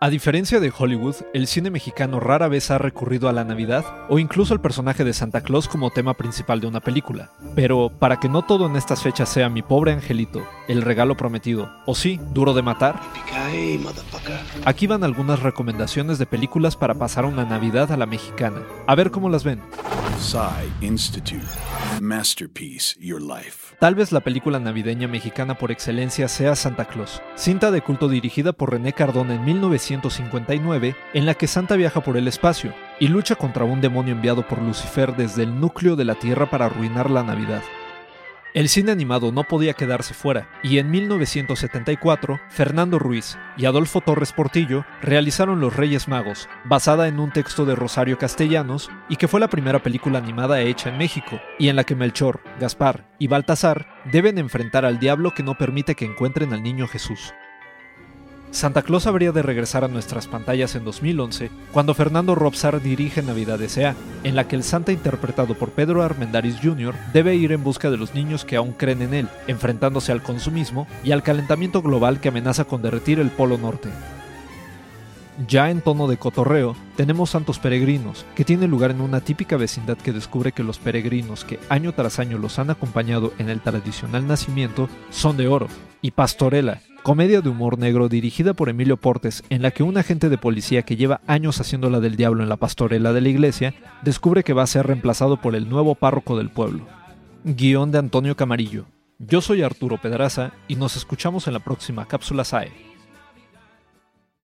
A diferencia de Hollywood, el cine mexicano rara vez ha recurrido a la Navidad o incluso al personaje de Santa Claus como tema principal de una película. Pero para que no todo en estas fechas sea mi pobre angelito, el regalo prometido, o sí, duro de matar, aquí van algunas recomendaciones de películas para pasar una Navidad a la mexicana. A ver cómo las ven. Institute. Masterpiece Your Life. Tal vez la película navideña mexicana por excelencia sea Santa Claus, cinta de culto dirigida por René Cardón en 1959, en la que Santa viaja por el espacio y lucha contra un demonio enviado por Lucifer desde el núcleo de la Tierra para arruinar la Navidad. El cine animado no podía quedarse fuera, y en 1974, Fernando Ruiz y Adolfo Torres Portillo realizaron Los Reyes Magos, basada en un texto de Rosario Castellanos, y que fue la primera película animada hecha en México, y en la que Melchor, Gaspar y Baltasar deben enfrentar al diablo que no permite que encuentren al niño Jesús. Santa Claus habría de regresar a nuestras pantallas en 2011, cuando Fernando Robsar dirige Navidad S.A., en la que el Santa interpretado por Pedro Armendáriz Jr. debe ir en busca de los niños que aún creen en él, enfrentándose al consumismo y al calentamiento global que amenaza con derretir el Polo Norte. Ya en tono de cotorreo, tenemos Santos Peregrinos, que tiene lugar en una típica vecindad que descubre que los peregrinos que año tras año los han acompañado en el tradicional nacimiento son de oro, y Pastorela, comedia de humor negro dirigida por Emilio Portes, en la que un agente de policía que lleva años haciendo la del diablo en la pastorela de la iglesia, descubre que va a ser reemplazado por el nuevo párroco del pueblo. Guión de Antonio Camarillo. Yo soy Arturo Pedraza y nos escuchamos en la próxima cápsula SAE.